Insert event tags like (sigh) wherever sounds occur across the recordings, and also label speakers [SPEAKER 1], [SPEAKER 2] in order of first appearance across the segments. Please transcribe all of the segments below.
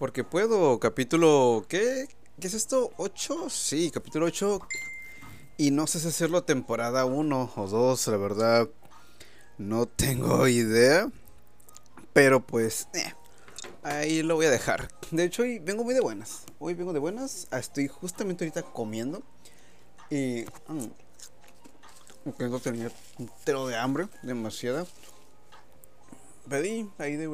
[SPEAKER 1] Porque puedo, capítulo... ¿Qué? ¿Qué es esto? ¿8? Sí, capítulo 8. Y no sé si hacerlo temporada 1 o 2, la verdad. No tengo idea. Pero pues... Eh, ahí lo voy a dejar. De hecho, hoy vengo muy de buenas. Hoy vengo de buenas. Estoy justamente ahorita comiendo. Y... Mm, tengo tenía un tero de hambre. Demasiada. Pedí ahí de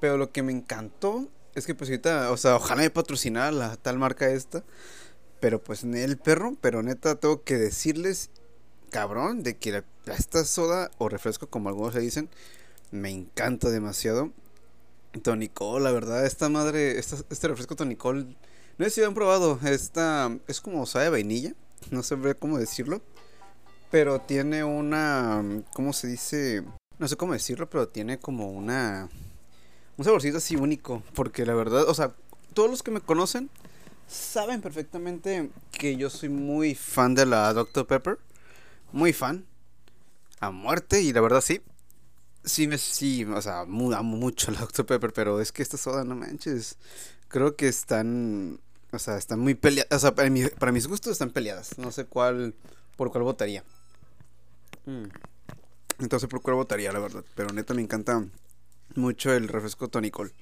[SPEAKER 1] Pero lo que me encantó es que pues ahorita, o sea, ojalá me patrocinara la tal marca esta. Pero pues el perro, pero neta tengo que decirles, cabrón, de que esta soda o refresco, como algunos se dicen, me encanta demasiado. Tonicol, la verdad, esta madre, este refresco Tonicol, no sé si lo han probado, esta es como sabe de vainilla, no sé cómo decirlo, pero tiene una, ¿cómo se dice? No sé cómo decirlo, pero tiene como una un saborcito así único. Porque la verdad, o sea, todos los que me conocen saben perfectamente que yo soy muy fan de la Dr. Pepper. Muy fan. A muerte, y la verdad sí. Sí, me, sí, o sea, amo mucho la Dr. Pepper, pero es que esta soda, no manches. Creo que están, o sea, están muy peleadas. O sea, para, para, mis gustos están peleadas. No sé cuál, por cuál votaría. Mm. Entonces, por cuál votaría, la verdad. Pero neta, me encanta mucho el refresco tonicol.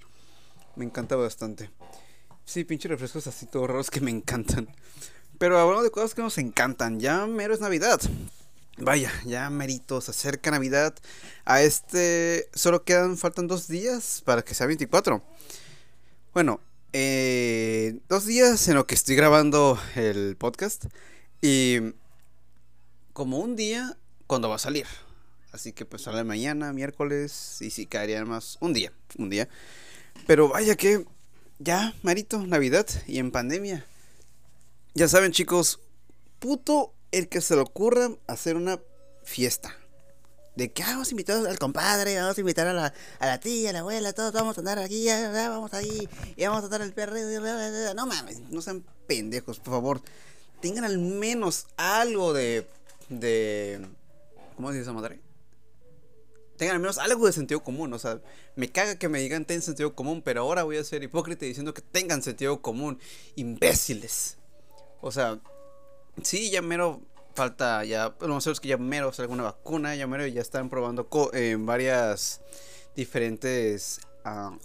[SPEAKER 1] Me encanta bastante. Sí, pinche refrescos así todos raros que me encantan. Pero hablando de cosas que nos encantan, ya mero es Navidad. Vaya, ya merito, se acerca Navidad. A este solo quedan, faltan dos días para que sea 24. Bueno, eh, dos días en lo que estoy grabando el podcast. Y como un día cuando va a salir. Así que pues sale mañana, miércoles, y si caería más un día, un día. Pero vaya que ya, Marito, Navidad y en pandemia. Ya saben chicos, puto el que se le ocurra hacer una fiesta. De que ah, vamos a invitar al compadre, vamos a invitar a la, a la tía, a la abuela, todos vamos a andar aquí, ya, vamos ahí, y vamos a dar el perro. No mames, no sean pendejos, por favor. Tengan al menos algo de. de. ¿Cómo se dice esa madre? Tengan al menos algo de sentido común. O sea, me caga que me digan ten sentido común, pero ahora voy a ser hipócrita diciendo que tengan sentido común. Imbéciles. O sea, sí, ya mero falta, ya, lo más es que ya mero sale alguna vacuna, ya mero ya están probando en varias diferentes, uh,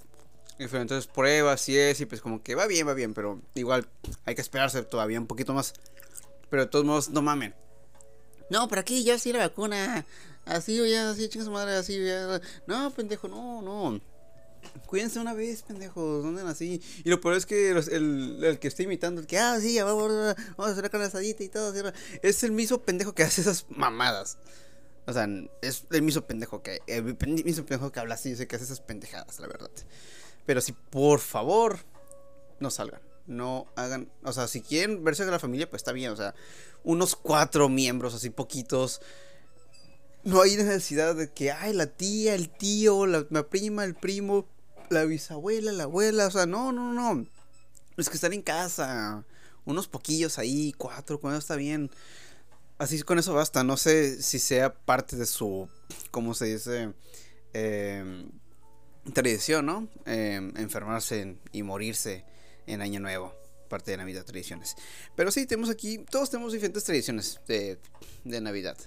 [SPEAKER 1] diferentes pruebas y es, y pues como que va bien, va bien, pero igual hay que esperarse todavía un poquito más. Pero de todos modos, no mamen. No, pero aquí ya sí la vacuna. Así, ya, así, chinga su madre, así, ya. No, pendejo, no, no. Cuídense una vez, pendejos, ¿dónde así? Y lo peor es que el, el, que estoy imitando, el que, ah, sí, vamos, vamos a hacer la asadita y todo, es el mismo pendejo que hace esas mamadas. O sea, es el mismo pendejo que, el mismo pendejo que habla así, yo sé que hace esas pendejadas, la verdad. Pero si, por favor, no salgan. No hagan, o sea, si quieren verse con la familia, pues está bien, o sea, unos cuatro miembros, así poquitos no hay necesidad de que, ay, la tía, el tío, la, prima, el primo, la bisabuela, la abuela, o sea, no, no, no. Es que están en casa, unos poquillos ahí, cuatro, cuando está bien. Así con eso basta, no sé si sea parte de su, ¿cómo se dice? Em, tradición, ¿no? Em, enfermarse y morirse en Año Nuevo, parte de Navidad, tradiciones. Pero sí, tenemos aquí, todos tenemos diferentes tradiciones de, de Navidad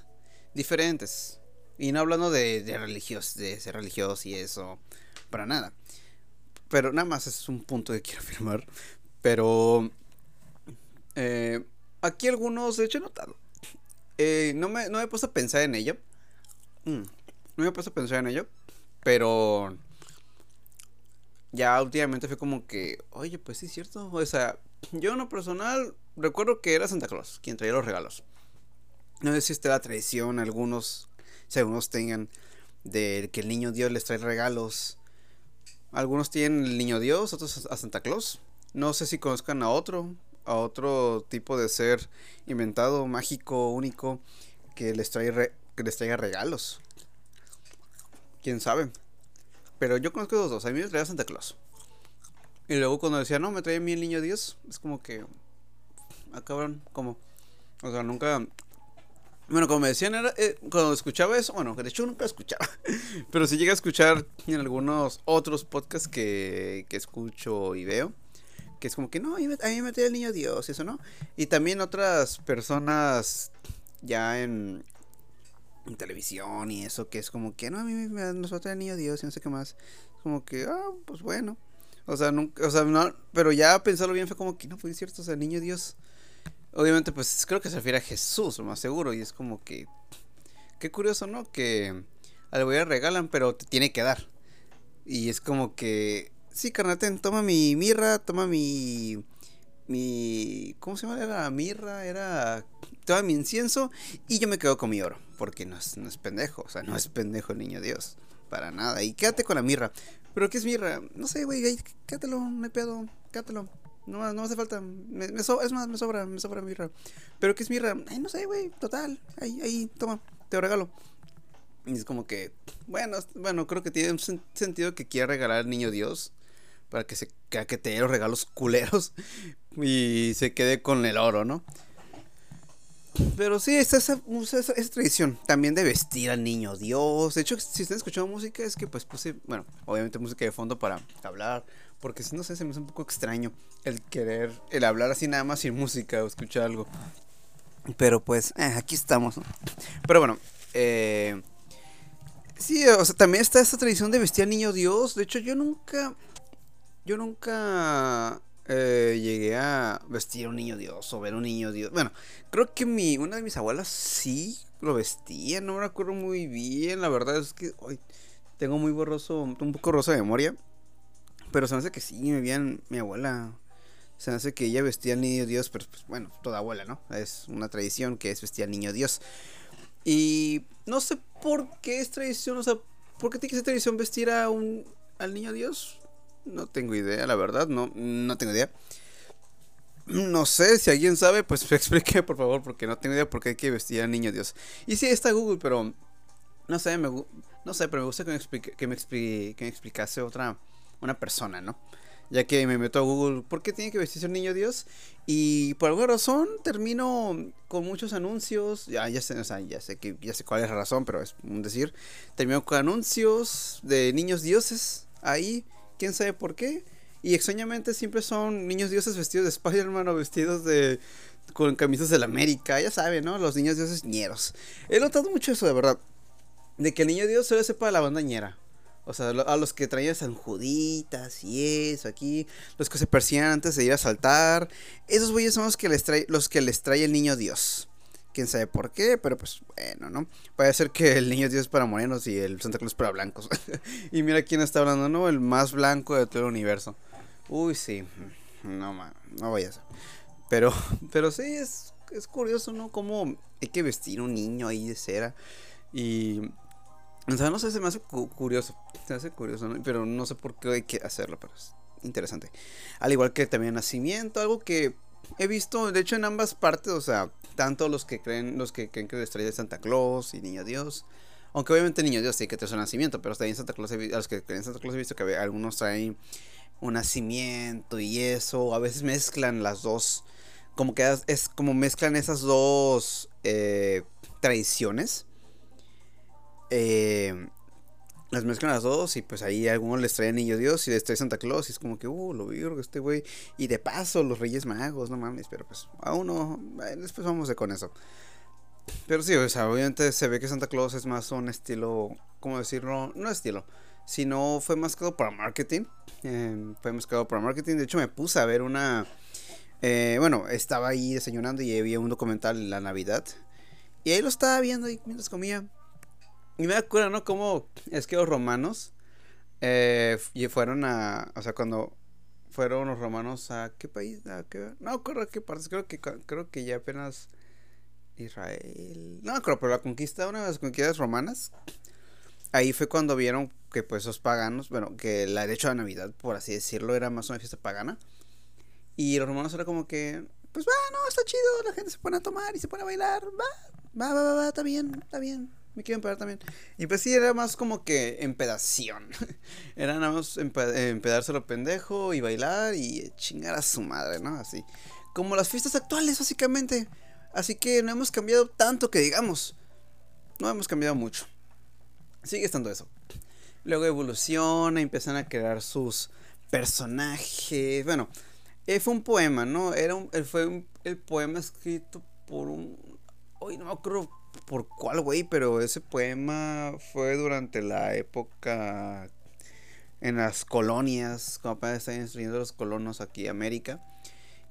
[SPEAKER 1] diferentes. Y no hablando de, de religios, de ser religiosos y eso, para nada. Pero nada más es un punto que quiero (laughs) afirmar. Pero eh, aquí algunos, de hecho, he notado. Eh, no, me, no me he puesto a pensar en ello. Mm, no me he puesto a pensar en ello. Pero ya últimamente fue como que, oye, pues sí es cierto. O sea, yo en lo personal recuerdo que era Santa Claus quien traía los regalos. No está la tradición, algunos, si algunos tengan, de que el niño Dios les trae regalos. Algunos tienen el niño Dios, otros a Santa Claus. No sé si conozcan a otro, a otro tipo de ser inventado, mágico, único, que les, trae que les traiga regalos. Quién sabe. Pero yo conozco los dos. A mí me traía Santa Claus. Y luego cuando decía, no, me trae a mí el niño Dios, es como que. Ah, cabrón, ¿cómo? O sea, nunca Bueno, como me decían, era, eh, cuando escuchaba eso, bueno, de hecho nunca escuchaba, (laughs) pero sí llegué a escuchar en algunos otros podcasts que, que escucho y veo, que es como que no, a mí me metió el niño Dios y eso, ¿no? Y también otras personas ya en, televisión y eso, que es como que no, a mí me, nos va a el niño Dios y no sé qué más. Como que, ah, pues bueno. O sea, nunca, o sea, no, pero ya pensarlo bien fue como que no, es cierto, o sea, el niño Dios Obviamente, pues creo que se refiere a Jesús, lo más seguro. Y es como que. Qué curioso, ¿no? Que al güey le regalan, pero te tiene que dar. Y es como que. Sí, carnatén, toma mi mirra, toma mi. Mi. ¿Cómo se llama? Era mirra, era. Toma mi incienso y yo me quedo con mi oro. Porque no es, no es pendejo, o sea, no es pendejo el niño Dios. Para nada. Y quédate con la mirra. ¿Pero qué es mirra? No sé, güey, quédatelo, no hay pedo, quédatelo. No, no hace falta. Me, es más, me sobra, me sobra mirra. Pero ¿qué es mirra? Ay, no sé, güey. Total. Ahí, ahí, toma. Te lo regalo. Y es como que, bueno, bueno, creo que tiene un sentido que quiera regalar al niño Dios. Para que se que te los regalos culeros. Y se quede con el oro, ¿no? Pero sí, está esa, esa, tradición también de vestir al niño Dios. De hecho, si están escuchando música, es que pues puse, bueno, obviamente música de fondo para hablar. Porque no sé, se me hace un poco extraño el querer, el hablar así nada más sin música o escuchar algo. Pero pues, eh, aquí estamos. Pero bueno, eh, sí, o sea, también está esta tradición de vestir al niño Dios. De hecho, yo nunca, yo nunca eh, llegué a vestir a un niño Dios o ver un niño Dios. Bueno, creo que mi, una de mis abuelas sí lo vestía, no me acuerdo muy bien. La verdad es que hoy tengo muy borroso, un poco rosa de memoria. Pero se me hace que sí, me veían mi abuela. Se me hace que ella vestía al niño Dios, pero pues bueno, toda abuela, ¿no? Es una tradición que es vestir al niño Dios. Y no sé por qué es tradición, o sea, ¿por qué tiene que ser tradición vestir a un, al niño Dios? No tengo idea, la verdad, no, no tengo idea. No sé, si alguien sabe, pues (laughs) explique por favor, porque no tengo idea por qué hay que vestir al niño Dios. Y sí, está Google, pero no sé, me, no sé, pero me gusta que me, explique, que me, explique, que me explicase otra, una persona, ¿no? Ya que me meto a Google, ¿por qué tiene que vestirse un niño Dios? Y por alguna razón termino con muchos anuncios. Ya, ya sé, o ya sé que ya sé cuál es la razón, pero es un decir. Termino con anuncios de niños dioses ahí quién sabe por qué. Y extrañamente siempre son niños dioses vestidos de Spider-Man o vestidos de. con camisas de la América, ya saben, ¿no? Los niños dioses ñeros. He notado mucho eso, de verdad. De que el niño dios solo sepa la banda ñera. O sea, a los que traían San Juditas y eso aquí, los que se persiguen antes de ir a saltar, esos güeyes son los que les trae, los que les trae el niño Dios quién sabe por qué, pero pues bueno, ¿no? Puede ser que el niño Dios es para morenos y el Santa Claus es para blancos. (laughs) y mira quién está hablando, ¿no? El más blanco de todo el universo. Uy, sí. No, no vayas. Pero, (laughs) pero sí, es, es curioso, ¿no? Cómo hay que vestir un niño ahí de cera. Y... O sea, no sé, se me hace curioso. Se me hace curioso, ¿no? Pero no sé por qué hay que hacerlo, pero es interesante. Al igual que también nacimiento, algo que he visto, de hecho, en ambas partes, o sea, tanto los que creen, los que creen que la estrella de Santa Claus y Niño Dios. Aunque obviamente Niño Dios tiene que tener su nacimiento, pero también Santa Claus, a los que creen en Santa Claus he visto que algunos traen un nacimiento y eso. A veces mezclan las dos. Como que es como mezclan esas dos eh, tradiciones. Eh, las mezclan las dos y pues ahí algunos les traen Niño Dios y les trae Santa Claus y es como que, uh, lo virgo este güey. Y de paso los Reyes Magos, no mames, pero pues aún no, después vamos con eso. Pero sí, o sea, obviamente se ve que Santa Claus es más un estilo, ¿cómo decirlo? No estilo, sino fue más que para marketing. Em, fue más que para marketing. De hecho, me puse a ver una. Eh, bueno, estaba ahí desayunando y había un documental en la Navidad. Y ahí lo estaba viendo y mientras comía. Y me acuerdo, ¿no? Cómo es que los romanos eh, fueron a. O sea, cuando fueron los romanos a. ¿Qué país? No acuerdo qué partes. Creo que, creo que ya apenas. Israel. No creo, pero la conquista, una de las conquistas romanas. Ahí fue cuando vieron que, pues, los paganos. Bueno, que la derecho de Navidad, por así decirlo, era más una fiesta pagana. Y los romanos era como que. Pues va, no, está chido. La gente se pone a tomar y se pone a bailar. Va, va, va, va, va está bien, está bien me quiero empedar también. Y pues sí, era más como que empedación. (laughs) era nada más empedarse lo pendejo y bailar y chingar a su madre, ¿no? Así. Como las fiestas actuales, básicamente. Así que no hemos cambiado tanto que digamos. No hemos cambiado mucho. Sigue estando eso. Luego evoluciona, empiezan a crear sus personajes. Bueno, eh, fue un poema, ¿no? Era un, eh, fue el poema escrito por un... Hoy no me acuerdo por cuál, güey, pero ese poema fue durante la época en las colonias, cuando estaban instruyendo los colonos aquí en América.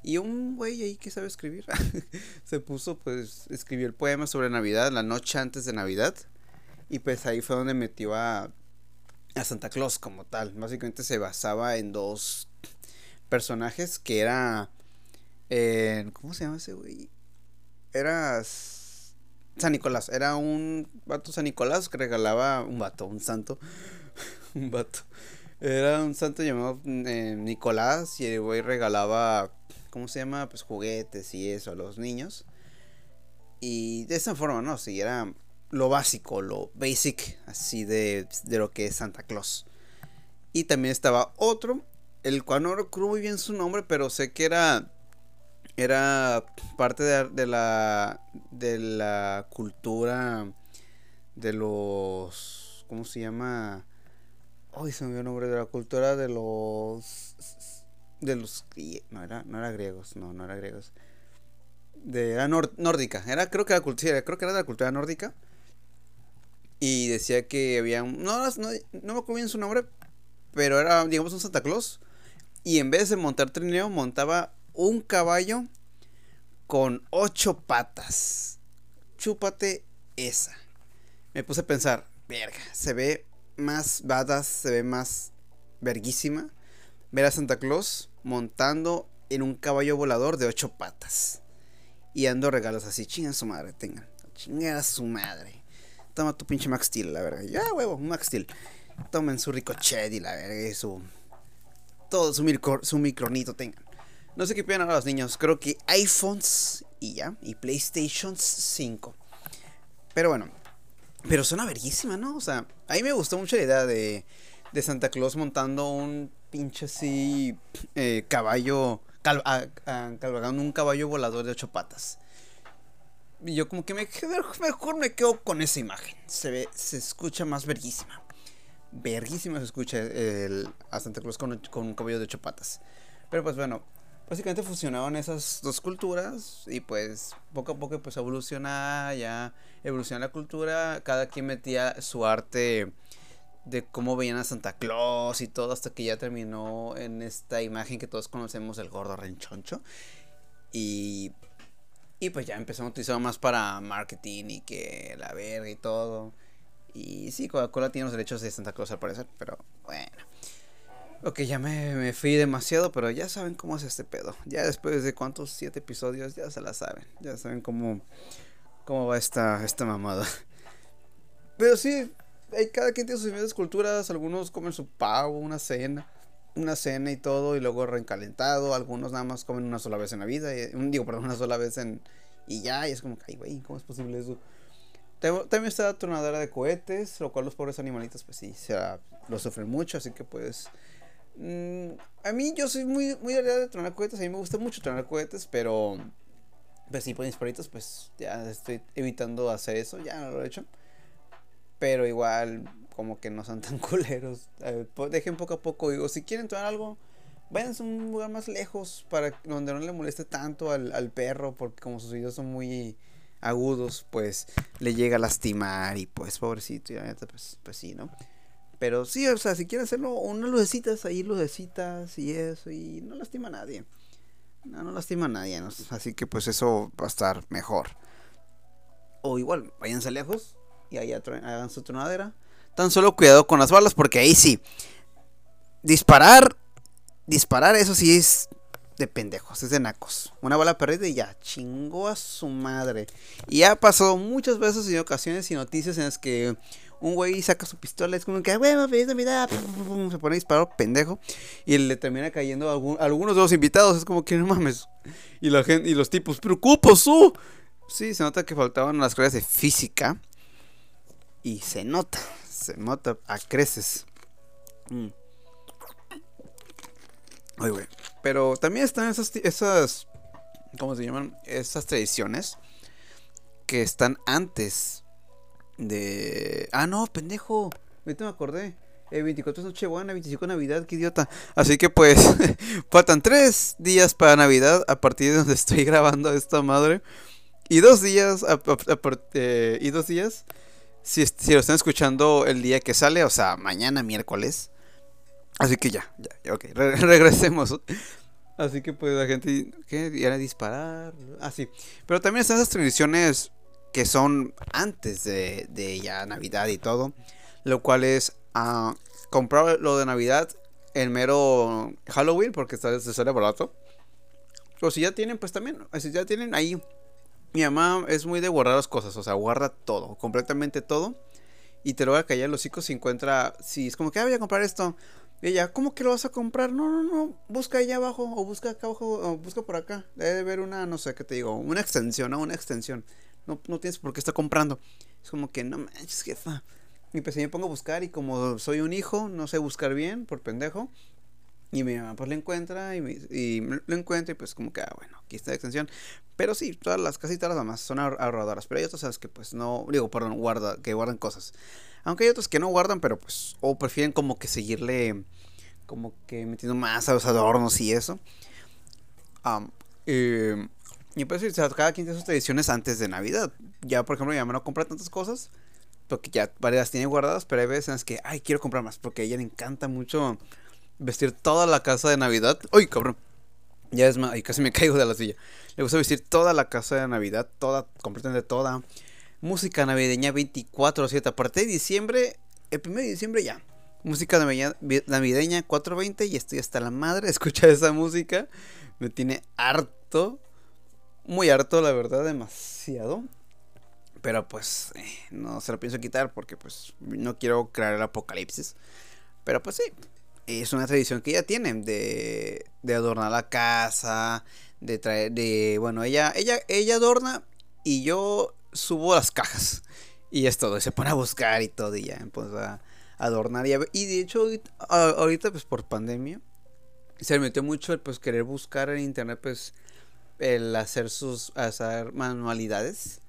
[SPEAKER 1] Y un güey ahí que sabe escribir (laughs) se puso, pues, escribió el poema sobre Navidad, la noche antes de Navidad. Y pues ahí fue donde metió a, a Santa Claus como tal. Básicamente se basaba en dos personajes que era... ¿Cómo se llama ese güey? Era San Nicolás. Era un vato San Nicolás que regalaba un vato, un santo. (laughs) un vato. Era un santo llamado eh, Nicolás y el güey regalaba, ¿cómo se llama? Pues juguetes y eso a los niños. Y de esa forma, ¿no? Sí, era lo básico, lo basic, así de, de lo que es Santa Claus. Y también estaba otro, el cual no recuerdo muy bien su nombre, pero sé que era era parte de, de, la de la cultura de los ¿cómo se llama? Ay, se me olvidó el nombre de la cultura de los. De los. No era, no era griegos, no, no era griegos. De, era nórdica. Era, creo que era, creo que era de la cultura nórdica. Y decía que había un. No, no, no me acuerdo bien su nombre. Pero era, digamos, un Santa Claus. Y en vez de montar trineo, montaba un caballo con ocho patas. Chúpate esa. Me puse a pensar, verga, se ve más badass, se ve más verguísima ver a Santa Claus montando en un caballo volador de ocho patas. Y dando regalos así, chinga su madre, tengan. Chinga su madre. Toma tu pinche Max Steel, la verga. Ya, huevo, Max Steel. Tomen su ricochet y la verga y su. Todo su, micro, su micronito tengan. No sé qué piensan ahora los niños. Creo que iPhones y ya. Y PlayStation 5. Pero bueno, pero suena verguísima, ¿no? O sea, a mí me gustó mucho la idea de, de Santa Claus montando un pinche así eh, caballo, cabalgando un caballo volador de ocho patas. Y yo como que me, mejor me quedo con esa imagen. Se ve, se escucha más verguísima. Verguísima se escucha el, a Santa Claus con, con un caballo de ocho patas. Pero pues bueno, básicamente fusionaban esas dos culturas y pues poco a poco pues evoluciona ya evoluciona la cultura. Cada quien metía su arte de cómo veían a Santa Claus y todo hasta que ya terminó en esta imagen que todos conocemos el gordo renchoncho. Y y pues ya empezó a utilizar más para marketing y que la verga y todo. Y sí Coca-Cola tiene los derechos de Santa Claus al parecer pero bueno Ok, ya me, fui demasiado, pero ya saben cómo es este pedo. Ya después de cuántos siete episodios, ya se la saben. Ya saben cómo, cómo va esta, esta mamada. (laughs) Pero sí, hay, cada quien tiene sus diferentes culturas. Algunos comen su pavo, una cena, una cena y todo, y luego reencalentado. Algunos nada más comen una sola vez en la vida. Y, digo, perdón, una sola vez en. Y ya, y es como ay, güey, ¿cómo es posible eso? También está la tronadera de cohetes, lo cual los pobres animalitos, pues sí, se, lo sufren mucho, así que pues Mm, a mí yo soy muy, muy de tronar cohetes. A mí me gusta mucho tronar cohetes, pero pues sí, por mis perritos, pues ya estoy evitando hacer eso. Ya no lo he hecho. Pero igual, como que no son tan (laughs) culeros. dejen poco a poco. Digo, si quieren tronar algo, vayan a un lugar más lejos para donde no le moleste tanto al, al perro. Porque como sus oídos son muy agudos, pues le llega a lastimar. Y pues, pobrecito, ya, pues, pues sí, ¿no? Pero sí, o sea, si quieren hacerlo, unas lucecitas ahí, lucecitas y eso, y no lastima a nadie. No, no lastima a nadie, así que pues eso va a estar mejor. O igual, váyanse lejos y ahí hagan su tronadera. Tan solo cuidado con las balas, porque ahí sí. Disparar, disparar, eso sí es de pendejos, es de nacos. Una bala perdida y ya, chingó a su madre. Y ha pasado muchas veces en ocasiones y noticias en las que un güey saca su pistola, es como que, güey, se pone a pendejo, y le termina cayendo a, algunos de los invitados, es como que no mames. Y la gente, y los tipos, preocupo su. Sí, se nota que faltaban las clases de física. Y se nota, se nota a creces. Mm. Ay, güey. Pero también están esas, esas, ¿cómo se llaman? Esas tradiciones que están antes de... Ah, no, pendejo. Ahorita me acordé. El 24 es Nochebuena, 25 Navidad, qué idiota. Así que pues (laughs) faltan tres días para Navidad a partir de donde estoy grabando esta madre. Y dos días, eh, y dos días, si, si, lo están escuchando el día que sale, o sea, mañana miércoles. Así que ya, ya, ok, (laughs) regresemos. Así que pues la gente, ¿qué? ¿Iban a disparar? Ah, sí. Pero también están esas tradiciones que son antes de, de ya Navidad y todo. Lo cual es uh, comprar lo de Navidad en mero Halloween porque está, se sale barato. O si ya tienen, pues también, si ya tienen ahí. Mi mamá es muy de guardar las cosas, o sea, guarda todo, completamente todo. Y te lo va a callar los hocico si encuentra, si es como que ah, voy a comprar esto. Y ella, ¿cómo que lo vas a comprar? No, no, no, busca allá abajo, o busca acá abajo, o busca por acá. Debe de haber una, no sé qué te digo, una extensión, ¿no? Una extensión. No, no tienes por qué estar comprando. Es como que, no manches, jefa. Y pues me pongo a buscar y como soy un hijo, no sé buscar bien, por pendejo. Y mi mamá pues lo encuentra y, y lo encuentra y pues como que, ah, bueno, aquí está la extensión. Pero sí, todas las, casi todas las mamás son ahorradoras. Pero hay otras sabes que pues no, digo, perdón, guarda, que guardan cosas. Aunque hay otros que no guardan, pero pues, o prefieren como que seguirle, como que metiendo más a los adornos y eso. Y pues, cada quien tiene sus tradiciones antes de Navidad. Ya, por ejemplo, mi mamá no compra tantas cosas, porque ya varias tiene guardadas, pero hay veces en las que, ay, quiero comprar más, porque a ella le encanta mucho vestir toda la casa de Navidad. ¡Uy, cabrón! Ya es más, ay, casi me (laughs) caigo de la silla. Le gusta vestir toda la casa de Navidad, toda, completamente toda música navideña 24-7. A partir de diciembre, el 1 de diciembre ya. Música navideña 420 y estoy hasta la madre escuchar esa música. Me tiene harto. Muy harto, la verdad, demasiado. Pero pues eh, no se lo pienso quitar porque pues no quiero crear el apocalipsis. Pero pues sí, es una tradición que ella tiene de, de adornar la casa, de traer, de, bueno, ella, ella, ella adorna y yo subo las cajas. Y es todo, se pone a buscar y todo, y ya empieza a adornar. Y, y de hecho, ahorita, pues por pandemia, se metió mucho el pues querer buscar en internet, pues el hacer sus hacer manualidades.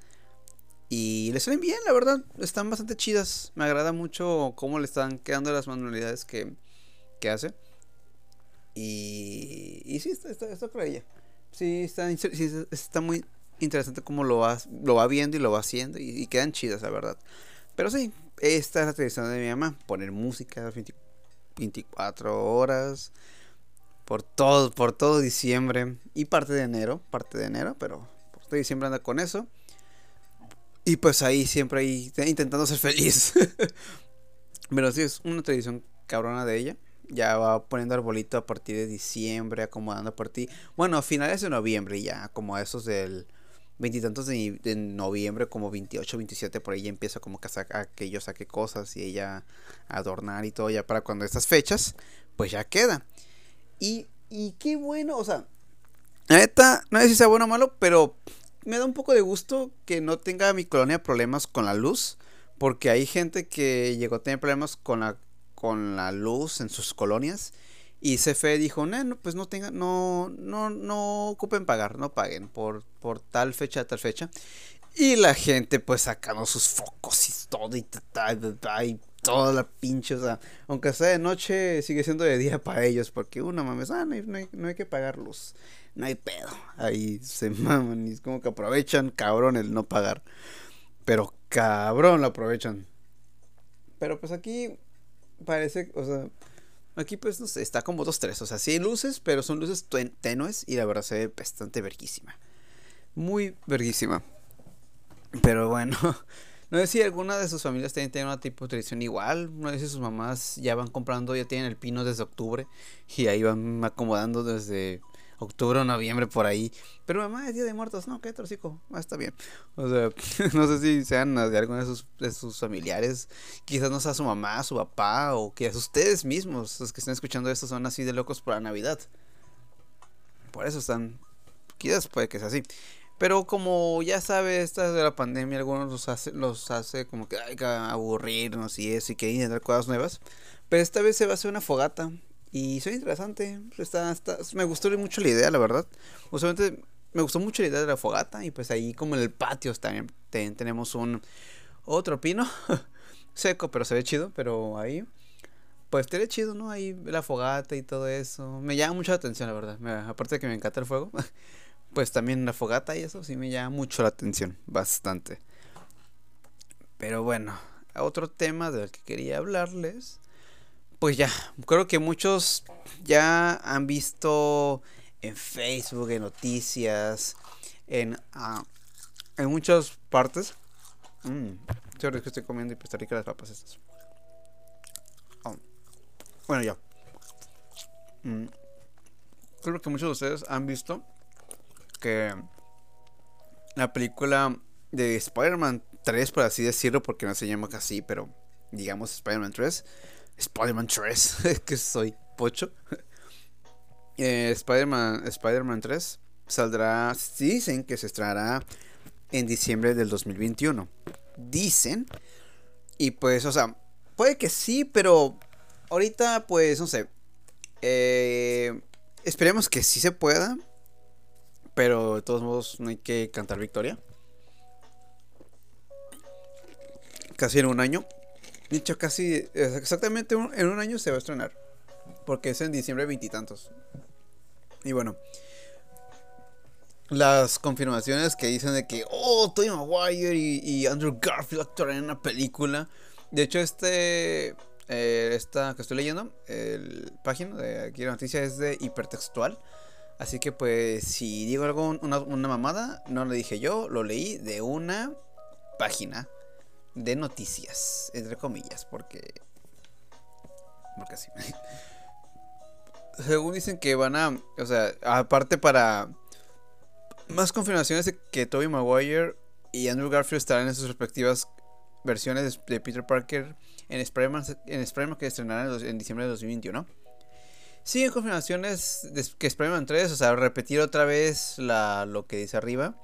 [SPEAKER 1] Y le salen bien, la verdad, están bastante chidas. Me agrada mucho cómo le están quedando las manualidades que, que hace. Y, y sí, está, está, está por ella. Sí, está, está muy interesante cómo lo va, lo va viendo y lo va haciendo y, quedan chidas, la verdad. Pero sí, esta es la tradición de mi mamá, poner música 24 horas por todo, por todo diciembre y parte de enero, parte de enero, pero por todo diciembre anda con eso. Y pues ahí siempre ahí intentando ser feliz. (laughs) pero sí, es una tradición cabrona de ella. Ya va poniendo arbolito a partir de diciembre, acomodando a partir. Bueno, a finales de noviembre ya, como a esos del veintitantos de, de, noviembre, como 28, 27, por ahí ya empieza como que, a, que yo saque cosas y ella adornar y todo, ya para cuando estas fechas, pues ya queda. Y, y qué bueno, o sea, la no sé si sea bueno o malo, pero me da un poco de gusto que no tenga mi colonia problemas con la luz, porque hay gente que llegó a tener problemas con la, con la luz en sus colonias y CFE dijo, no, pues no tengan, no, no, no ocupen pagar, no paguen por, por tal fecha, tal fecha. Y la gente pues sacando sus focos y todo y, y toda la pinche, o sea, aunque sea de noche, sigue siendo de día para ellos, porque uno mames, ah, no hay, no hay, que pagar luz, no hay pedo. Ahí se (laughs) maman y es como que aprovechan, cabrón, el no pagar. Pero cabrón lo aprovechan. Pero pues aquí parece, o sea, Aquí pues no sé, está como 2-3. O sea, sí hay luces, pero son luces tenues y la verdad se ve bastante verguísima. Muy verguísima. Pero bueno, (laughs) no sé si alguna de sus familias tiene una tipo de tradición igual. No sé si sus mamás ya van comprando, ya tienen el pino desde octubre y ahí van acomodando desde octubre o noviembre por ahí. Pero mamá es día de muertos, no, qué trocico, ah, está bien. O sea, (laughs) no sé si sean de alguno de sus, familiares, quizás no sea su mamá, su papá, o que ustedes mismos, los que están escuchando esto, son así de locos por la Navidad. Por eso están, quizás puede que sea así. Pero como ya sabe, esta de la pandemia, algunos los hace, los hace como que hay que aburrirnos y eso, y que intentar cosas nuevas. Pero esta vez se va a hacer una fogata y soy interesante. Está, está, me gustó mucho la idea, la verdad. Usualmente me gustó mucho la idea de la fogata y pues ahí como en el patio también, tenemos un otro pino (laughs) seco, pero se ve chido, pero ahí pues estaría chido, ¿no? Ahí la fogata y todo eso. Me llama mucho la atención, la verdad. aparte de que me encanta el fuego, (laughs) pues también la fogata y eso sí me llama mucho la atención, bastante. Pero bueno, otro tema del que quería hablarles. Pues ya, creo que muchos ya han visto en Facebook, en noticias, en, uh, en muchas partes. Mmm, que estoy comiendo y pues rica las papas estas. Oh. Bueno, ya. Mm. Creo que muchos de ustedes han visto que la película de Spider-Man 3, por así decirlo, porque no se llama así, pero digamos Spider-Man 3. Spider-Man 3, (laughs) que soy pocho. (laughs) Eh, Spider-Man Spider 3 saldrá, dicen que se estrenará en diciembre del 2021. Dicen. Y pues, o sea, puede que sí, pero ahorita pues, no sé. Eh, esperemos que sí se pueda. Pero de todos modos no hay que cantar victoria. Casi en un año. Dicho casi, exactamente en un año se va a estrenar. Porque es en diciembre veintitantos. Y, bueno. Las confirmaciones que dicen de que, oh, Tony Maguire y, Andrew Garfield actuarán en una película. De hecho, este, eh, esta que estoy leyendo, el página de aquí la noticia es de hipertextual. Así que pues si digo algo, una, mamada, no lo dije yo, lo leí de una página de noticias, entre comillas, porque... Porque así. (laughs) Según dicen que van a... O sea, aparte para... Más confirmaciones de que Tobey Maguire y Andrew Garfield estarán en sus respectivas versiones de Peter Parker en Spider-Man en que estrenarán en diciembre de 2021. Siguen confirmaciones que Spider-Man 3, o sea, repetir otra vez lo que dice arriba.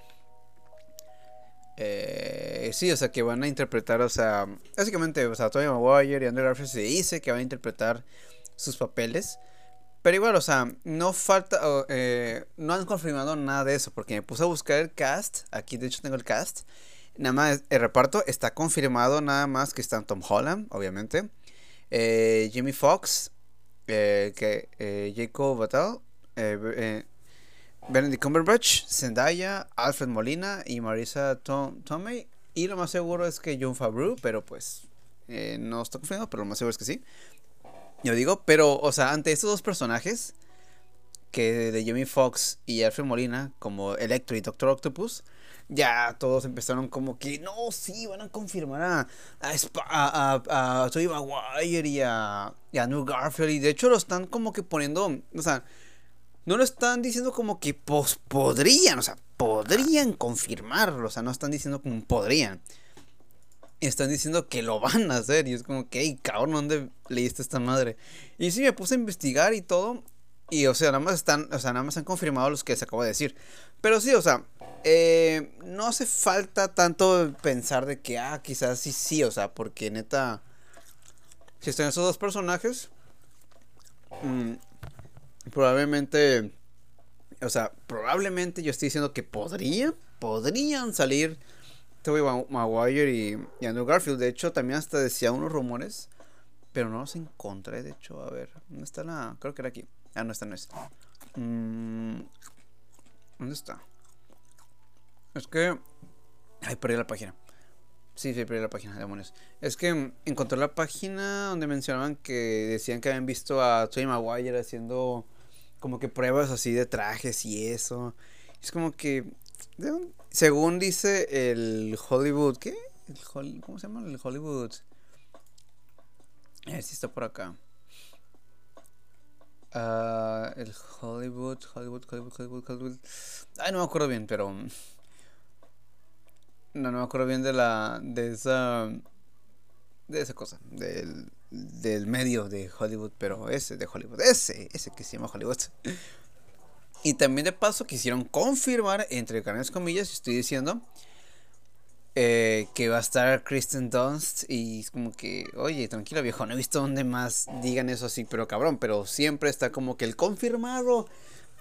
[SPEAKER 1] Eh, sí, o sea, que van a interpretar, o sea, básicamente, o sea, Tobey Maguire y Andrew Garfield se dice que van a interpretar sus papeles. Pero igual, o sea, no falta, eh, no han confirmado nada de eso, porque me puse a buscar el cast, aquí de hecho tengo el cast, nada más el reparto está confirmado, nada más que están Tom Holland, obviamente, eh, Jimmy Fox, eh, que, Jacob Batal, Benedict Cumberbatch, Zendaya, Alfred Molina y Marisa Tom Tomei, y lo más seguro es que John Favreau, pero pues no está confirmado, pero lo más seguro es que sí. Yo digo, pero, o sea, ante estos dos personajes, que de Jamie Foxx y Alfred Molina, como Electro y Doctor Octopus, ya todos empezaron como que, no, sí, van a confirmar a, a, a, a, Maguire y a, y a New Garfield. Y de hecho lo están como que poniendo, o sea, no lo están diciendo como que podrían, o sea, podrían confirmarlo, o sea, no están diciendo como podrían están diciendo que lo van a hacer. Y es como que, hey, cabrón, ¿dónde leíste esta madre? Y sí, me puse a investigar y todo. Y, o sea, nada más están, o sea, nada más han confirmado los que se acabo de decir. Pero sí, o sea, eh, no hace falta tanto pensar de que, ah, quizás sí, sí, o sea, porque neta, si están esos dos personajes, mm, probablemente, o sea, probablemente yo estoy diciendo que podría, podrían salir Tobey Maguire y, Andrew Garfield. De hecho, también hasta decía unos rumores, pero no los encontré. De hecho, a ver, ¿dónde está la? Creo que era aquí. Ah, no, esta no es. Mm, ¿Dónde está? Es que. Ay, perdí la página. Sí, sí, perdí la página, demonios. Es que encontré la página donde mencionaban que decían que habían visto a Tobey Maguire haciendo como que pruebas así de trajes y eso. Es como que según dice el Hollywood, ¿qué? ¿Cómo se llama? El Hollywood. A ver si está por acá. Uh, el Hollywood, Hollywood, Hollywood, Hollywood, Hollywood. Ay, no me acuerdo bien, pero. No, no me acuerdo bien de la. de esa. de esa cosa. Del, del medio de Hollywood, pero ese de Hollywood. Ese, ese que se llama Hollywood. Y también de paso quisieron confirmar, entre grandes comillas, estoy diciendo, eh, que va a estar Kristen Dunst. Y es como que, oye, tranquilo viejo, no he visto dónde más digan eso así, pero cabrón, pero siempre está como que el confirmado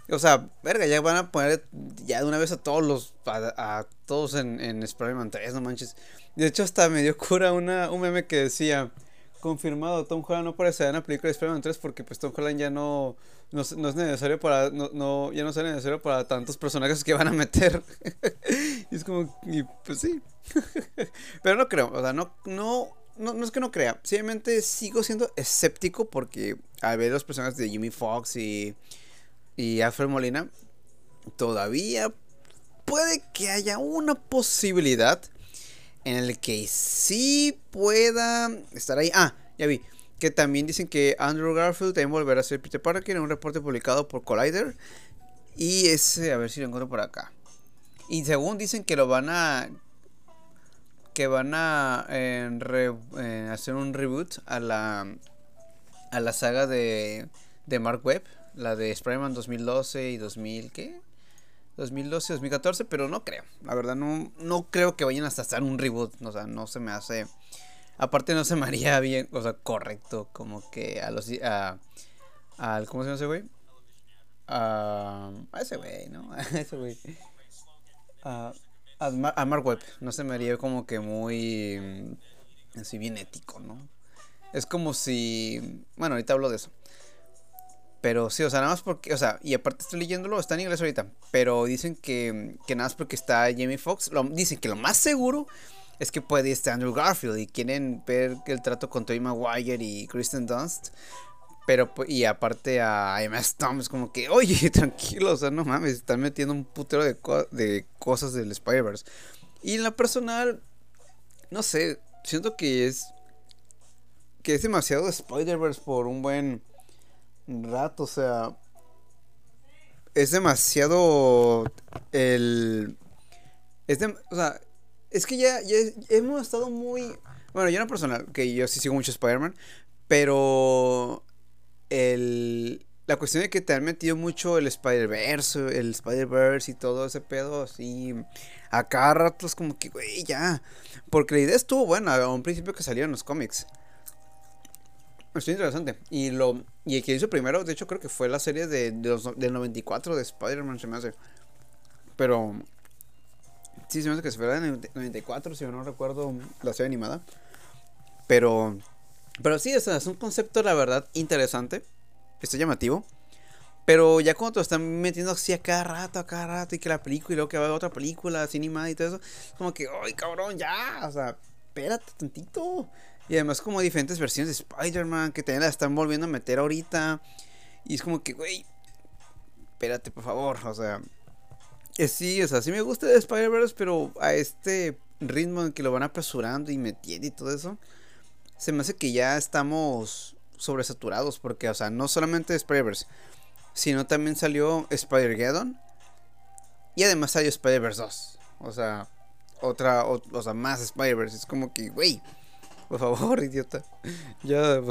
[SPEAKER 1] O sea, verga, ya van a poner ya de una vez a todos los. a, todos en, en Spider-Man 3, no manches. De hecho, hasta me dio cura una, un meme que decía. Confirmado, Tom Holland no aparecerá en la película de Spider-Man 3 porque pues Tom Holland ya no, no, es necesario para, no, no, ya no es necesario para tantos personajes que van a meter. (laughs) y es como, y pues sí. (laughs) Pero no creo, o sea, no, no, no, no es que no crea, simplemente sigo siendo escéptico porque al ver los personajes de Jimmy Fox y y Alfred Molina, todavía puede que haya una posibilidad en el que sí pueda estar ahí. Ah, ya vi. Que también dicen que Andrew Garfield también volverá a ser Peter Parker en un reporte publicado por Collider. Y ese, a ver si lo encuentro por acá. Y según dicen que lo van a. Que van a eh, hacer un reboot a la. A la saga de. De Mark Webb la de Spider-Man 2012 y 2000, ¿qué? 2012, 2014, pero no creo. La verdad, no, no creo que vayan hasta hacer un reboot. O sea, no se me hace. Aparte, no se me haría bien, o sea, correcto. Como que a los. A, al, ¿Cómo se llama ese güey? A, ese güey, ¿no? (laughs) A ese güey. A, a, Mark Webb. No se me haría como que muy. Así bien ético, ¿no? Es como si. Bueno, ahorita hablo de eso. Pero sí, o sea, nada más porque, o sea, y aparte estoy leyéndolo, está en inglés ahorita, pero dicen que, que nada más porque está Jamie Foxx, dicen que lo más seguro es que puede estar Andrew Garfield y quieren ver el trato con Tobey Maguire y Kristen Dunst. Pero, y aparte a Emma Stone es como que, oye, (laughs) tranquilo, o sea, no mames, están metiendo un putero de, de cosas del Spider-Verse. Y en la personal, no sé, siento que es, que es demasiado Spider-Verse por un buen rato, o sea, es demasiado el... Es de, o sea, es que ya, ya, hemos estado muy... Bueno, yo no personal, que yo sí sigo mucho Spider-Man, pero el, la cuestión de que te han metido mucho el Spider-Verse, el Spider-Verse y todo ese pedo, así, a cada rato es como que, güey, ya. Porque la idea estuvo buena a un principio que salieron los cómics. Estuvo interesante. Y lo y el que hizo primero, de hecho, creo que fue la serie de, los, del 94 de Spider-Man, se me hace. Pero. Sí, se me hace que se fue en 94, si no recuerdo la serie animada. Pero. Pero sí, es un concepto, la verdad, interesante. Está llamativo. Pero ya cuando te están metiendo así a cada rato, a cada rato, y que la película, y luego que va a otra película, así animada y todo eso, como que, ¡ay, cabrón, ya! O sea, espérate tantito. Y además como diferentes versiones de Spider-Man que también la están volviendo a meter ahorita. Y es como que, güey, espérate, por favor. O sea, sí, o sea, sí me gusta de Spider-Verse, pero a este ritmo en que lo van apresurando y metiendo y todo eso, se me hace que ya estamos sobresaturados. Porque, o sea, no solamente Spider-Verse, sino también salió Spider-Geddon. Y además salió Spider-Verse 2. O sea, otra, o, o sea, más Spider-Verse. Es como que, güey por favor, (laughs) idiota. Ya,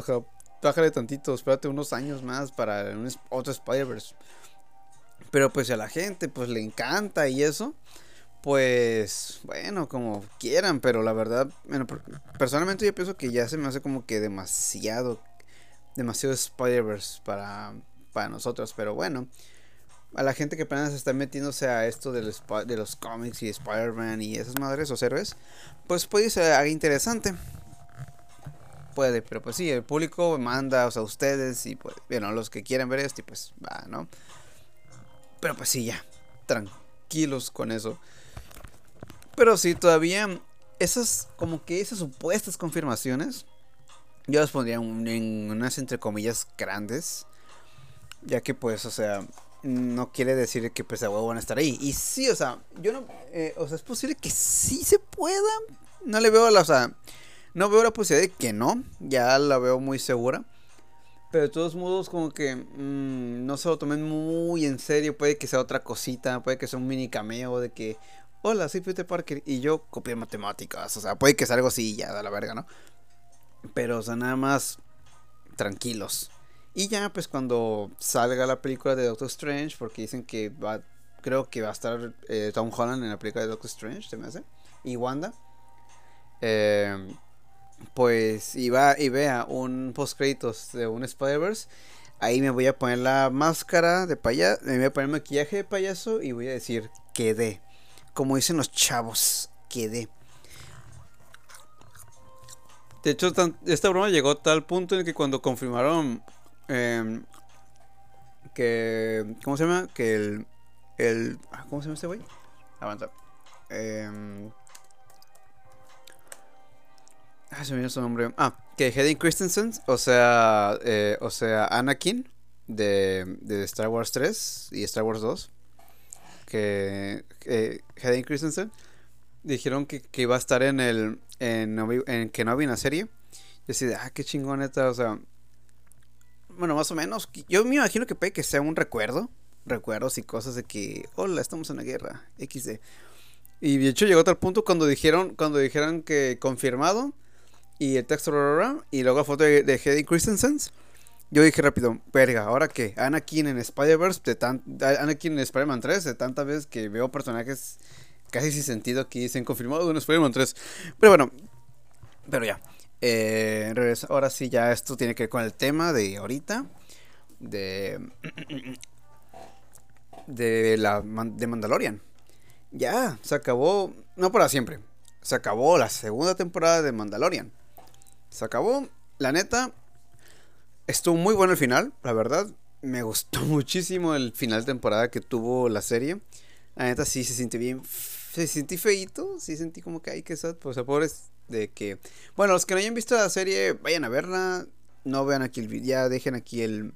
[SPEAKER 1] bájale tantito. Espérate unos años más para un, otro Spider-Verse. Pero pues a la gente pues le encanta y eso. Pues bueno, como quieran, pero la verdad, bueno, personalmente yo pienso que ya se me hace como que demasiado, demasiado Spider-Verse para, para nosotros, pero bueno, a la gente que apenas está metiéndose a esto de los, de los cómics y Spider-Man y esas madres o héroes, pues puede ser algo interesante puede, pero pues sí, el público manda, o sea, ustedes y pues, bueno, los que quieren ver esto y pues va, ¿no? Pero pues sí, ya, tranquilos con eso. Pero sí, todavía esas, como que esas supuestas confirmaciones, yo las pondría en unas entre comillas grandes, ya que pues, o sea, no quiere decir que pues a huevo van a estar ahí. Y sí, o sea, yo no, eh, o sea, es posible que sí se pueda. No le veo la, o sea, no veo la posibilidad de que no, ya la veo muy segura. Pero de todos modos, como que mm, no se lo tomen muy en serio. Puede que sea otra cosita, puede que sea un mini cameo de que, hola, soy Peter Parker y yo copié matemáticas. O sea, puede que sea algo así, ya da la verga, ¿no? Pero, o sea, nada más tranquilos. Y ya, pues cuando salga la película de Doctor Strange, porque dicen que va, creo que va a estar eh, Tom Holland en la película de Doctor Strange, se me hace, y Wanda. Eh, pues iba y vea un post créditos de un Spider-Verse, Ahí me voy a poner la máscara de payaso, me voy a poner maquillaje de payaso y voy a decir, quedé. Como dicen los chavos, quedé. De hecho, esta broma llegó a tal punto en que cuando confirmaron em, que... ¿Cómo se llama? Que el... el ah, ¿Cómo se llama este güey? Avanza. Eh, ah, se me olvidó su nombre. Ah, que Hayden Christensen, o sea, eh, o sea, Anakin de, de, Star Wars 3 y Star Wars 2, que eh, Hayden Christensen dijeron que, que, iba a estar en el en, en no había una serie. Y así ah, qué chingoneta, o sea, bueno, más o menos. Yo me imagino que puede que sea un recuerdo, recuerdos y cosas de que, hola, estamos en la guerra, XD. Y de hecho llegó a tal punto cuando dijeron, cuando dijeron que confirmado y el texto y luego la foto de, de Christensen. Yo dije rápido, verga, ¿ahora qué? Anakin en Spider-Verse, de tan, Anakin en Spider-Man 3, de tantas veces que veo personajes casi sin sentido aquí dicen confirmado en Spider-Man 3. Pero bueno, pero ya. Eh, ahora sí, ya esto tiene que ver con el tema de ahorita. De. De la de Mandalorian. Ya, se acabó. No para siempre. Se acabó la segunda temporada de Mandalorian. Se acabó. La neta. Estuvo muy bueno el final, la verdad. Me gustó (laughs) muchísimo el final de temporada que tuvo la serie. La neta sí se sintió bien. Se sentí feito. Sí sentí como que hay que sad. Pues a pobres de que. Bueno, los que no hayan visto la serie, vayan a verla. No vean aquí el video. Ya dejen aquí el,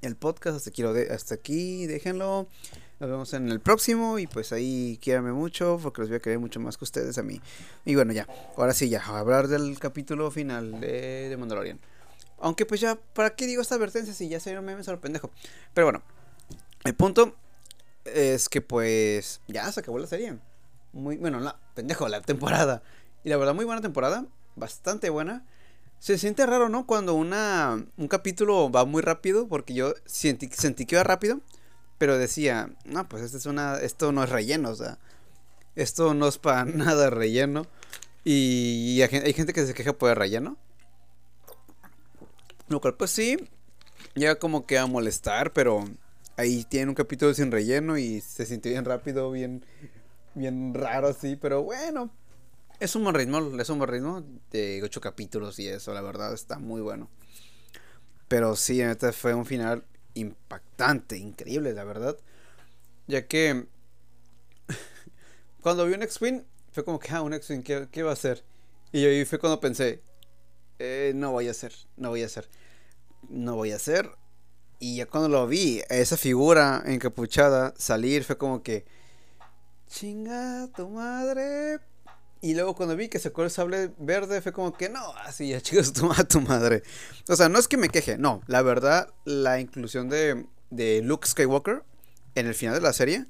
[SPEAKER 1] el podcast. Hasta aquí, hasta aquí. Déjenlo. Nos vemos en el próximo y pues ahí quiérame mucho porque los voy a querer mucho más que ustedes a mí. Y bueno, ya, ahora sí, ya, a hablar del capítulo final de, de Mandalorian. Aunque pues ya, ¿para qué digo esta advertencia si ya se me memes a pendejo? Pero bueno, el punto es que pues ya se acabó la serie. Muy, bueno, la pendejo, la temporada. Y la verdad, muy buena temporada, bastante buena. Se siente raro, ¿no? Cuando una, un capítulo va muy rápido, porque yo sentí, sentí que iba rápido pero decía, no, pues esto, es una, esto no es relleno, o sea, esto no es para (laughs) nada relleno. Y, hay gente que se queja por el relleno. Lo cual, pues sí, llega como que a molestar, pero ahí tiene un capítulo sin relleno y se sintió bien rápido, bien, bien raro así, pero bueno, es un buen ritmo, es un buen ritmo de ocho capítulos y eso, la verdad está muy bueno. Pero sí, este fue un final impactante, increíble, la verdad. Ya que (laughs) cuando vi un X-Wing, fue como que, ah, un X-Wing, ¿qué, va a hacer? Y ahí fue cuando pensé, eh, no voy a hacer, no voy a hacer, no voy a hacer. Y ya cuando lo vi, esa figura encapuchada salir, fue como que, chinga tu madre, y luego cuando vi que sacó el sable verde fue como que no, así ya (laughs) chicos, toma tu madre. O sea, no es que me queje, no. La verdad, la inclusión de, de Luke Skywalker en el final de la serie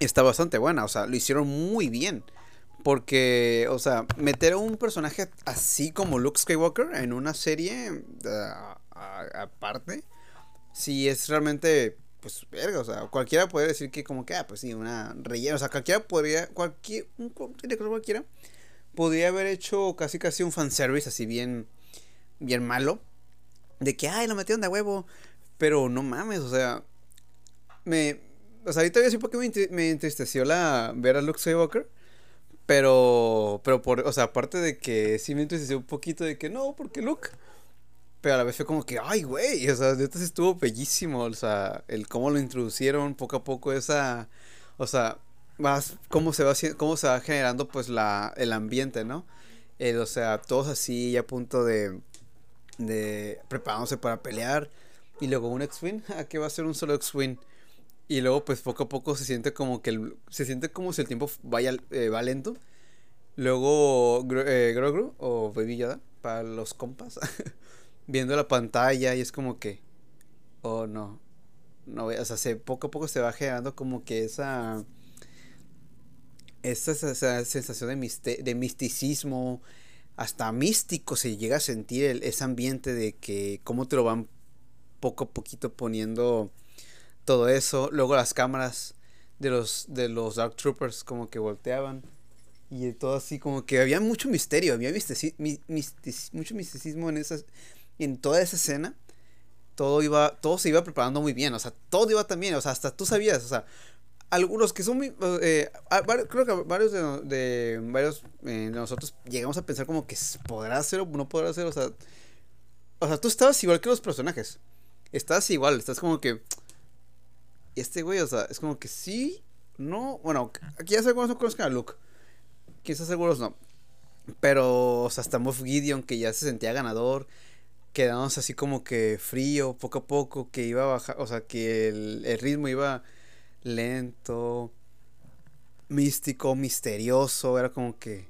[SPEAKER 1] está bastante buena. O sea, lo hicieron muy bien. Porque, o sea, meter a un personaje así como Luke Skywalker en una serie aparte, sí es realmente pues, verga, o sea, cualquiera puede decir que como que, ah, pues sí, una relleno, o sea, cualquiera podría, cualquier, un cualquiera, podría haber hecho casi casi un fanservice así bien, bien malo, de que, ay, lo metieron de huevo, pero no mames, o sea, me, o sea, ahorita voy a decir por me, entristeció la, ver a Luke Skywalker, pero, pero por, o sea, aparte de que sí me entristeció un poquito de que no, porque Luke pero a la vez fue como que, ay, güey, o sea, entonces estuvo bellísimo, o sea, el cómo lo introducieron poco a poco esa, o sea, más cómo se va cómo se va generando pues la el ambiente, ¿no? o sea, todos así a punto de de preparándose para pelear y luego un X-Wing, (laughs) ¿a qué va a ser un solo X-Wing? Y luego pues poco a poco se siente como que el, se siente como si el tiempo vaya eh, va lento. Luego eh, Grogu o Baby Yoda para los compas. (laughs) viendo la pantalla y es como que, oh no, no, o sea, se, poco a poco se va generando como que esa, esa, esa sensación de, de misticismo, hasta místico se llega a sentir ese ambiente de que cómo te lo van poco a poquito poniendo todo eso, luego las cámaras de los, de los Dark Troopers como que volteaban. Y todo así como que había mucho misterio, había mucho misticismo en esas, en toda esa escena. todo iba, todo se iba preparando muy bien, o sea, todo iba también, o sea, hasta tú sabías, o sea, algunos que son muy, eh, creo que varios de, varios eh, de nosotros llegamos a pensar como que podrá ser o no podrá ser, o sea, o sea, tú estabas igual que los personajes, estás igual, estás como que, este güey, o sea, es como que sí, no, bueno, aquí ya seguro no conozcan a Luke, quizás seguros no, pero, o sea, hasta Moff Gideon que ya se sentía ganador, quedamos así como que frío, poco a poco, que iba a bajar, o sea, que el, ritmo iba lento, místico, misterioso, era como que,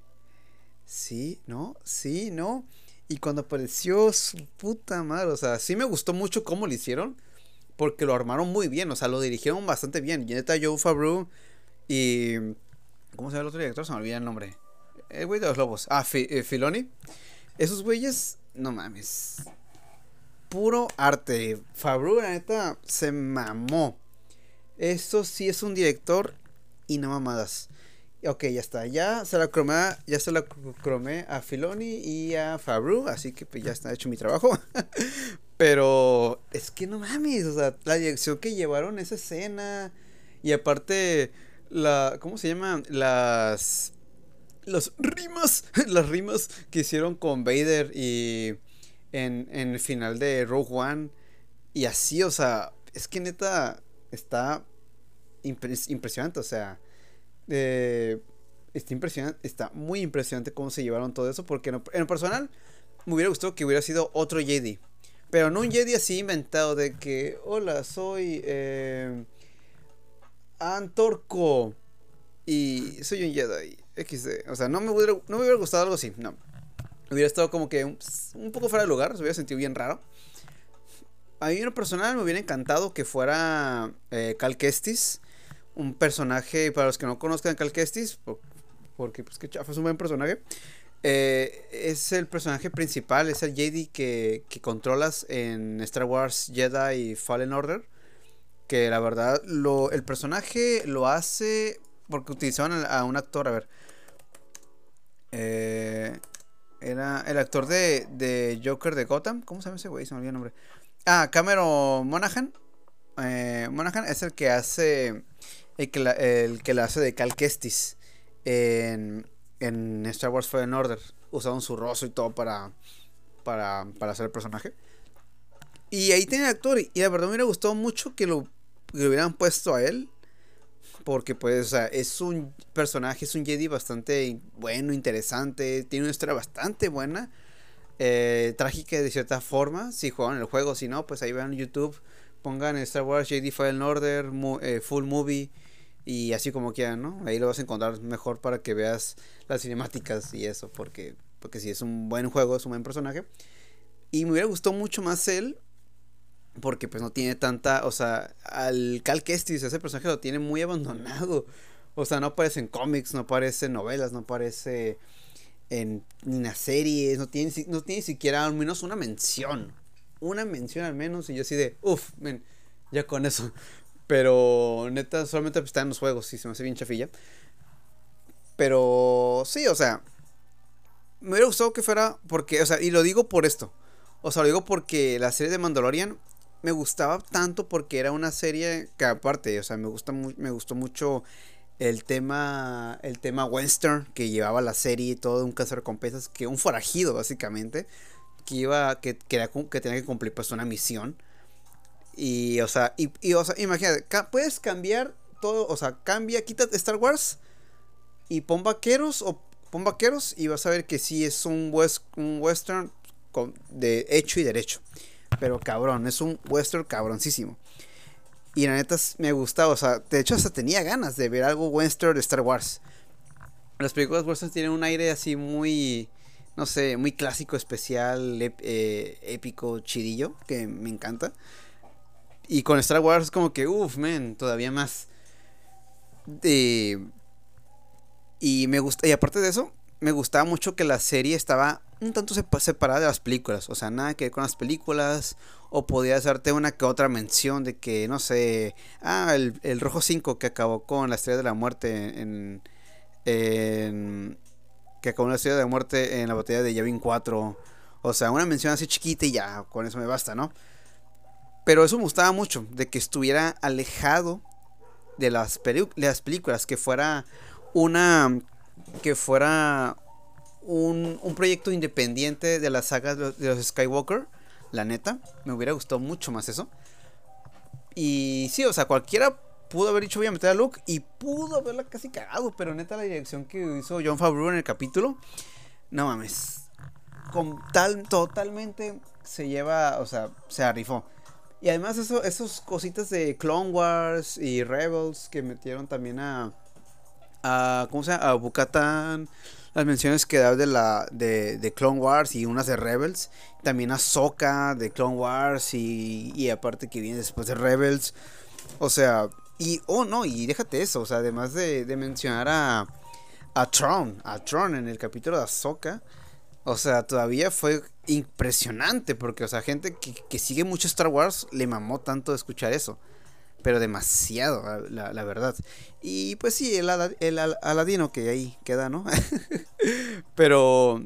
[SPEAKER 1] sí, ¿no? Sí, ¿no? Y cuando apareció su puta madre, o sea, sí me gustó mucho cómo lo hicieron, porque lo armaron muy bien, o sea, lo dirigieron bastante bien. Y neta, Joe Favreau y... ¿Cómo se llama el otro director? Se me olvida el nombre. El güey de los lobos. Ah, eh, Filoni. Esos güeyes, no mames. Puro arte. Favreau, la neta, se mamó. Esto sí es un director y no mamadas. Ok, ya está. Ya se la cromé, ya se la cromé a Filoni y a Fabru, así que pues ya está hecho mi trabajo. (laughs) Pero es que no mames, o sea, la dirección que llevaron esa escena y aparte la ¿cómo se llama? Las los rimas, (laughs) las rimas que hicieron con Vader y en, en el final de Rogue One. Y así, o sea, es que neta está impresionante, o sea, eh, está impresionante, está muy impresionante cómo se llevaron todo eso, porque en lo, personal me hubiera gustado que hubiera sido otro Jedi, pero no un Jedi así inventado de que, hola, soy eh, Antorco y soy un Jedi, XD, o sea, no me hubiera, no me hubiera gustado algo así, no. Hubiera estado como que un, poco fuera de lugar, se hubiera sentido bien raro. A mí en lo personal me hubiera encantado que fuera eh, Cal Kestis. Un personaje, para los que no conozcan Cal Kestis, porque pues que chafa es un buen personaje. Eh, es el personaje principal, es el Jedi que, que, controlas en Star Wars Jedi Fallen Order. Que la verdad, el personaje lo hace porque utilizaban a un actor, a ver. Eh, era el actor de, de Joker de Gotham. ¿Cómo se llama ese güey? Se me olvidó el nombre. Ah, Cameron Monaghan. Eh, Monaghan es el que hace. El que, la, el que hace de Cal Kestis en, en Star Wars Fallen Order. Usaron su rostro y todo para, para, para hacer el personaje. Y ahí tiene el actor. Y la verdad me hubiera gustado mucho que lo, que hubieran puesto a él. Porque pues, o sea, es un personaje, es un Jedi bastante bueno, interesante. Tiene una historia bastante buena eh, trágica de cierta forma. Si juegan el juego, si no, pues ahí vean YouTube. Pongan Star Wars JD Fallen Order, eh, Full Movie y así como quieran, ¿no? Ahí lo vas a encontrar mejor para que veas las cinemáticas y eso, porque, porque si es un buen juego, es un buen personaje. Y me hubiera gustado mucho más él, porque pues no tiene tanta, o sea, al Cal Kestis, ese personaje lo tiene muy abandonado. O sea, no aparece en cómics, no aparece en novelas, no aparece en, ni en las series, no tiene, no tiene siquiera al menos una mención. Una mención al menos y yo así de, uff, ya con eso. (laughs) Pero neta, solamente está en los juegos y se me hace bien chafilla. Pero sí, o sea, me hubiera gustado que fuera porque, o sea, y lo digo por esto. O sea, lo digo porque la serie de Mandalorian me gustaba tanto porque era una serie que aparte, o sea, me gusta me gustó mucho el tema el tema western que llevaba la serie y todo un caso recompensas que un forajido básicamente que iba que, que, que tenía que cumplir pues una misión. Y o sea y, y o sea imagínate puedes cambiar todo o sea cambia quita Star Wars y pon vaqueros o pon vaqueros y vas a ver que sí es un, west, un western de hecho y derecho pero cabrón es un western cabroncísimo y la neta me gustaba, o sea, de hecho hasta tenía ganas de ver algo western de Star Wars. Las películas western tienen un aire así muy, no sé, muy clásico, especial, eh, épico, chidillo, que me encanta. Y con Star Wars es como que, uff, man, todavía más. y me gusta, y aparte de eso, me gustaba mucho que la serie estaba un tanto separada de las películas. O sea, nada que ver con las películas. O podía hacerte una que otra mención de que, no sé, ah, el, el Rojo 5 que acabó con la Estrella de la Muerte en, en, que acabó la Estrella de la Muerte en la batalla de Yavin 4. O sea, una mención así chiquita y ya, con eso me basta, ¿no? Pero eso me gustaba mucho, de que estuviera alejado de las, de las películas, que fuera una. que fuera un, un proyecto independiente de las sagas de los Skywalker. La neta, me hubiera gustado mucho más eso. Y sí, o sea, cualquiera pudo haber dicho voy a meter a Luke y pudo haberla casi cagado, pero neta la dirección que hizo John Favreau en el capítulo, no mames, con tal, totalmente se lleva, o sea, se arifó. Y además eso, esos cositas de Clone Wars y Rebels que metieron también a, a ¿cómo se llama? A Bukatan, las menciones que da de la de, de, Clone Wars y unas de Rebels, también a Soka de Clone Wars y, y aparte que viene después de Rebels. O sea, y, oh no, y déjate eso, o sea, además de, de mencionar a, a Tron, a Tron en el capítulo de Ahsoka, o sea, todavía fue impresionante, porque, o sea, gente que, sigue mucho Star Wars le mamó tanto escuchar eso. Pero demasiado, la, verdad. Y pues sí, el, el, Aladino que ahí queda, ¿no? (laughs) pero,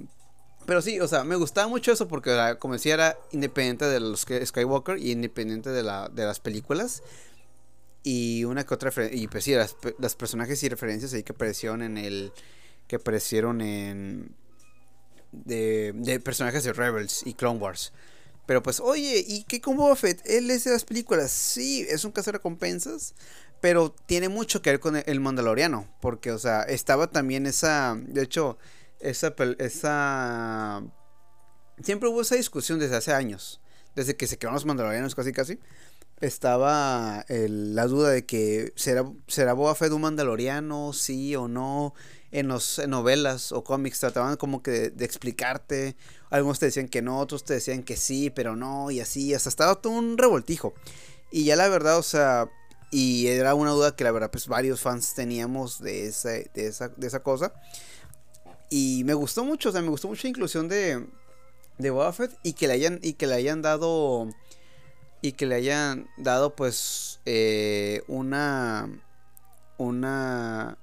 [SPEAKER 1] pero sí, o sea, me gustaba mucho eso porque, como decía, era independiente de los Skywalker y independiente de, la, de las películas. Y una que otra. Y pues sí, las, las personajes y referencias ahí que aparecieron en el. Que aparecieron en de, de personajes de Rebels y Clone Wars. Pero pues, oye, ¿y qué con Boba Fett? Él es de las películas. Sí, es un caso de recompensas. Pero tiene mucho que ver con el Mandaloriano. Porque, o sea, estaba también esa. De hecho, esa. esa siempre hubo esa discusión desde hace años. Desde que se quedaron los Mandalorianos casi casi. Estaba la duda de que será, será Boba Fett un Mandaloriano, sí o no en las novelas o cómics trataban como que de, explicarte. Algunos te decían que no, otros te decían que sí, pero no, y así, hasta estaba todo un revoltijo. Y ya la verdad, o sea, y era una duda que la verdad, pues varios fans teníamos de esa, de esa, de esa cosa. Y me gustó mucho, o sea, me gustó mucho la inclusión de, de Boba y que le hayan, y que le hayan dado, y que le hayan dado, pues, eh, una, una,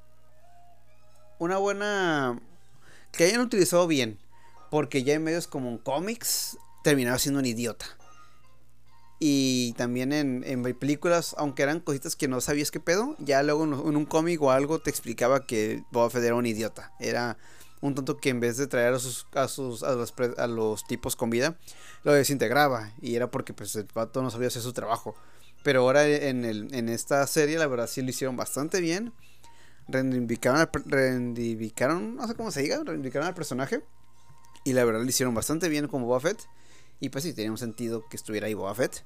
[SPEAKER 1] una buena... que hayan utilizado bien. Porque ya en medios como cómics terminaba siendo un idiota. Y también en, en, películas, aunque eran cositas que no sabías qué pedo, ya luego en, un cómic o algo te explicaba que Boba Fett era un idiota. Era un tonto que en vez de traer a sus, a sus a los, a los tipos con vida, lo desintegraba. Y era porque pues el pato no sabía hacer su trabajo. Pero ahora en, el, en esta serie, la verdad sí lo hicieron bastante bien reivindicaron, al, no sé cómo se diga, reivindicaron al personaje. Y la verdad lo hicieron bastante bien como Boba Fett. Y pues sí, tenía un sentido que estuviera ahí Boba Fett.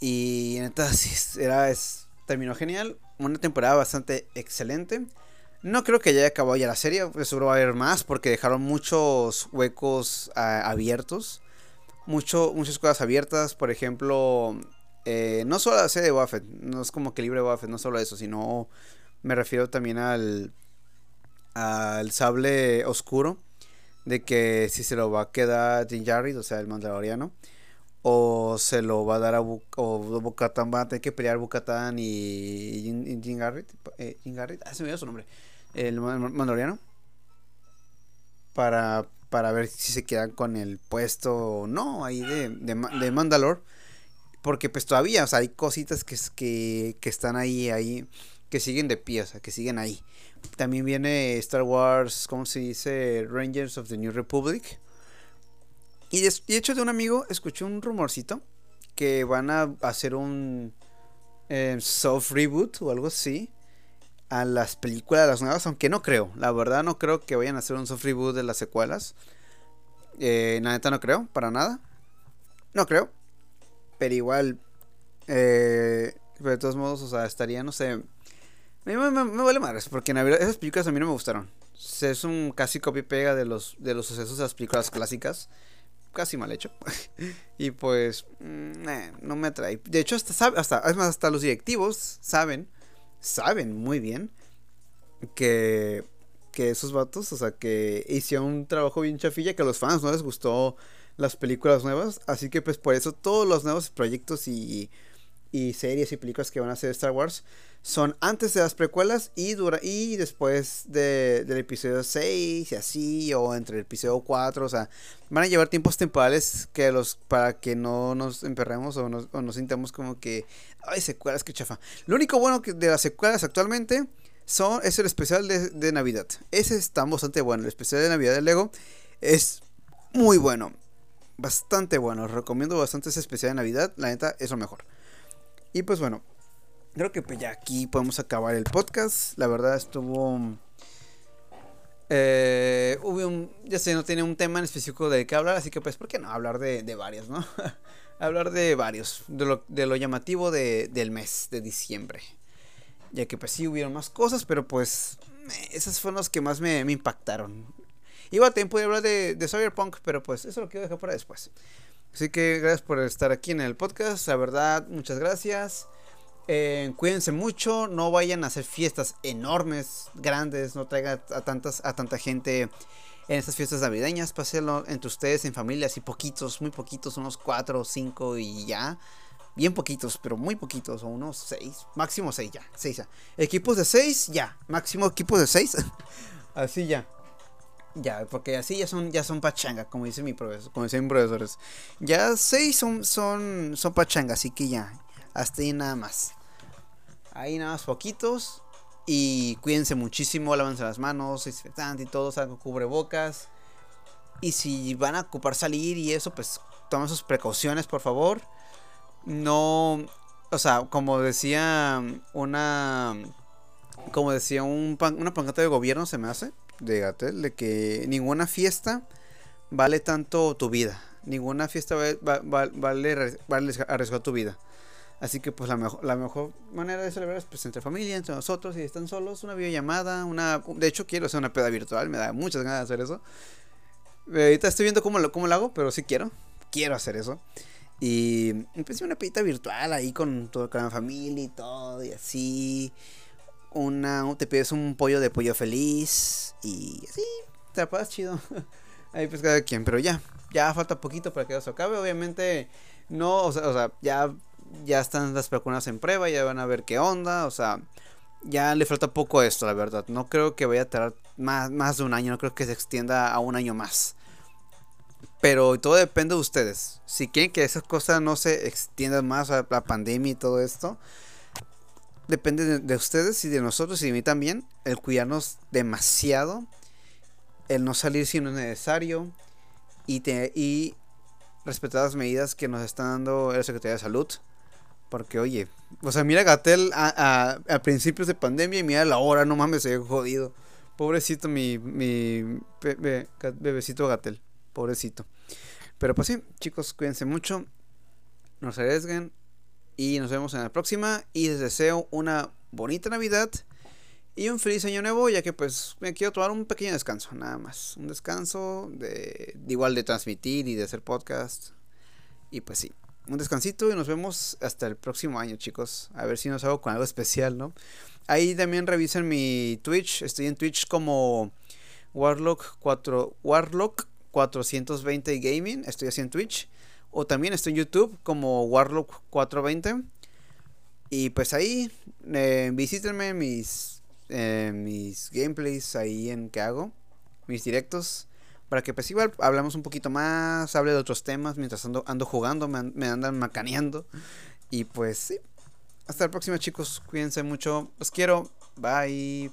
[SPEAKER 1] Y entonces era, es, terminó genial. Una temporada bastante excelente. No creo que haya acabado ya la serie, pues seguro va a haber más porque dejaron muchos huecos abiertos. Mucho, muchas cosas abiertas, por ejemplo, eh, no solo la serie de Buffett, no es como que libre Buffett, no solo eso, sino me refiero también al, al sable oscuro. De que si se lo va a quedar Din o sea, el mandaloriano. O se lo va a dar a Bu o. Va a tener que pelear Bukatan y Jin, Garrett. Eh, ah, se me dio su nombre. El mandaloriano. Para, para ver si se quedan con el puesto o no ahí de, de, de Mandalor. Porque pues todavía, o sea, hay cositas que, que, que están ahí, ahí que siguen de pie, o sea, que siguen ahí. También viene Star Wars, ¿cómo se dice? Rangers of the New Republic. Y de, hecho de un amigo escuché un rumorcito que van a hacer un eh, soft reboot o algo así a las películas las nuevas, aunque no creo, la verdad no creo que vayan a hacer un soft reboot de las secuelas. Eh, la neta no creo, para nada. No creo. Pero igual, eh, de todos modos, o sea, estaría, no sé, me, me, me vale madres, porque en esas películas a mí no me gustaron. Es un casi copy pega de los, de los sucesos de las películas clásicas. Casi mal hecho. (laughs) y pues, mm, no me atrae. De hecho, hasta, hasta, hasta los directivos saben, saben muy bien que, que esos vatos, o sea, que hicieron un trabajo bien chafilla, que a los fans no les gustó las películas nuevas. Así que pues por eso todos los nuevos proyectos y y series y películas que van a hacer Star Wars son antes de las precuelas y dura y después de, del episodio 6 y así o entre el episodio 4, o sea, van a llevar tiempos temporales que los para que no nos emperremos o nos, o nos sintamos como que ay, secuelas que chafa. Lo único bueno que de las secuelas actualmente son es el especial de, de Navidad. Ese está bastante bueno, el especial de Navidad de Lego es muy bueno. Bastante bueno, recomiendo bastante ese especial de Navidad, la neta es lo mejor. Y pues bueno, creo que pues ya aquí podemos acabar el podcast. La verdad estuvo... Eh, hubo un, ya sé, no tiene un tema en específico de qué hablar, así que pues, ¿por qué no? Hablar de, de varios, ¿no? (laughs) hablar de varios, de lo, de lo llamativo de, del mes de diciembre. Ya que pues sí hubieron más cosas, pero pues esas fueron las que más me, impactaron. Igual también podía hablar de, de Cyberpunk, pero pues eso lo quiero dejar para después. Así que gracias por estar aquí en el podcast. La verdad, muchas gracias. Eh, cuídense mucho. No vayan a hacer fiestas enormes, grandes. No traigan a, tantas, a tanta gente en estas fiestas navideñas. Pásenlo entre ustedes en familia, así poquitos, muy poquitos, unos cuatro o cinco y ya. Bien poquitos, pero muy poquitos, o unos seis, máximo seis ya, seis ya. Equipos de seis, ya, máximo equipos de seis, (laughs) así ya. Ya, porque así ya son, ya son pachanga, como dice mi profesor, como dicen mis profesores. Ya seis son, son, son pachanga, así que ya, hasta ahí nada más. Ahí nada más poquitos. Y cuídense muchísimo, lávense las manos, desinfectante y todo, salgan cubrebocas. Y si van a ocupar salir y eso, pues tomen sus precauciones, por favor. No, o sea, como decía una, como decía un una pancata de gobierno, se me hace de de que ninguna fiesta vale tanto tu vida. Ninguna fiesta vale, vale, arriesgar tu vida. Así que pues la mejor, la mejor manera de celebrar es pues entre familia, entre nosotros, si están solos, una videollamada, una... De hecho quiero hacer una peda virtual, me da muchas ganas de hacer eso. Ahorita estoy viendo cómo lo, cómo lo hago, pero sí quiero. Quiero hacer eso. Y empecé una pedita virtual ahí con, todo, con la familia y todo, y así una te pides un pollo de pollo feliz y así te la chido. (laughs) Ahí pues cada quien, pero ya, ya falta poquito para que eso acabe. Obviamente no, o sea, o sea, ya ya están las vacunas en prueba, ya van a ver qué onda, o sea, ya le falta poco a esto, la verdad. No creo que vaya a tardar más, más de un año, no creo que se extienda a un año más. Pero todo depende de ustedes. Si quieren que esas cosas no se extiendan más a la pandemia y todo esto, depende de, ustedes y de nosotros y de mí también el cuidarnos demasiado, el no salir si no es necesario y, te, y respetar las medidas que nos está dando la Secretaría de Salud. Porque, oye, o sea, mira Gatel a, a, principios de pandemia y mira la hora, no mames, se jodido. Pobrecito mi, mi bebecito Gatel, pobrecito. Pero pues sí, chicos, cuídense mucho, no se arriesguen y nos vemos en la próxima. Y les deseo una bonita Navidad y un feliz año nuevo, ya que pues me quiero tomar un pequeño descanso, nada más. Un descanso de, igual de transmitir y de hacer podcast. Y pues sí, un descansito y nos vemos hasta el próximo año, chicos. A ver si nos hago con algo especial, ¿no? Ahí también revisen mi Twitch. Estoy en Twitch como Warlock 4 Warlock 420 Gaming. Estoy así en Twitch. O también estoy en YouTube como Warlock420. Y pues ahí eh, visítenme mis, eh, mis gameplays ahí en que hago. Mis directos. Para que pues igual hablamos un poquito más. Hable de otros temas mientras ando, ando jugando. Me, me andan macaneando. Y pues sí. Hasta la próxima chicos. Cuídense mucho. Los quiero. Bye.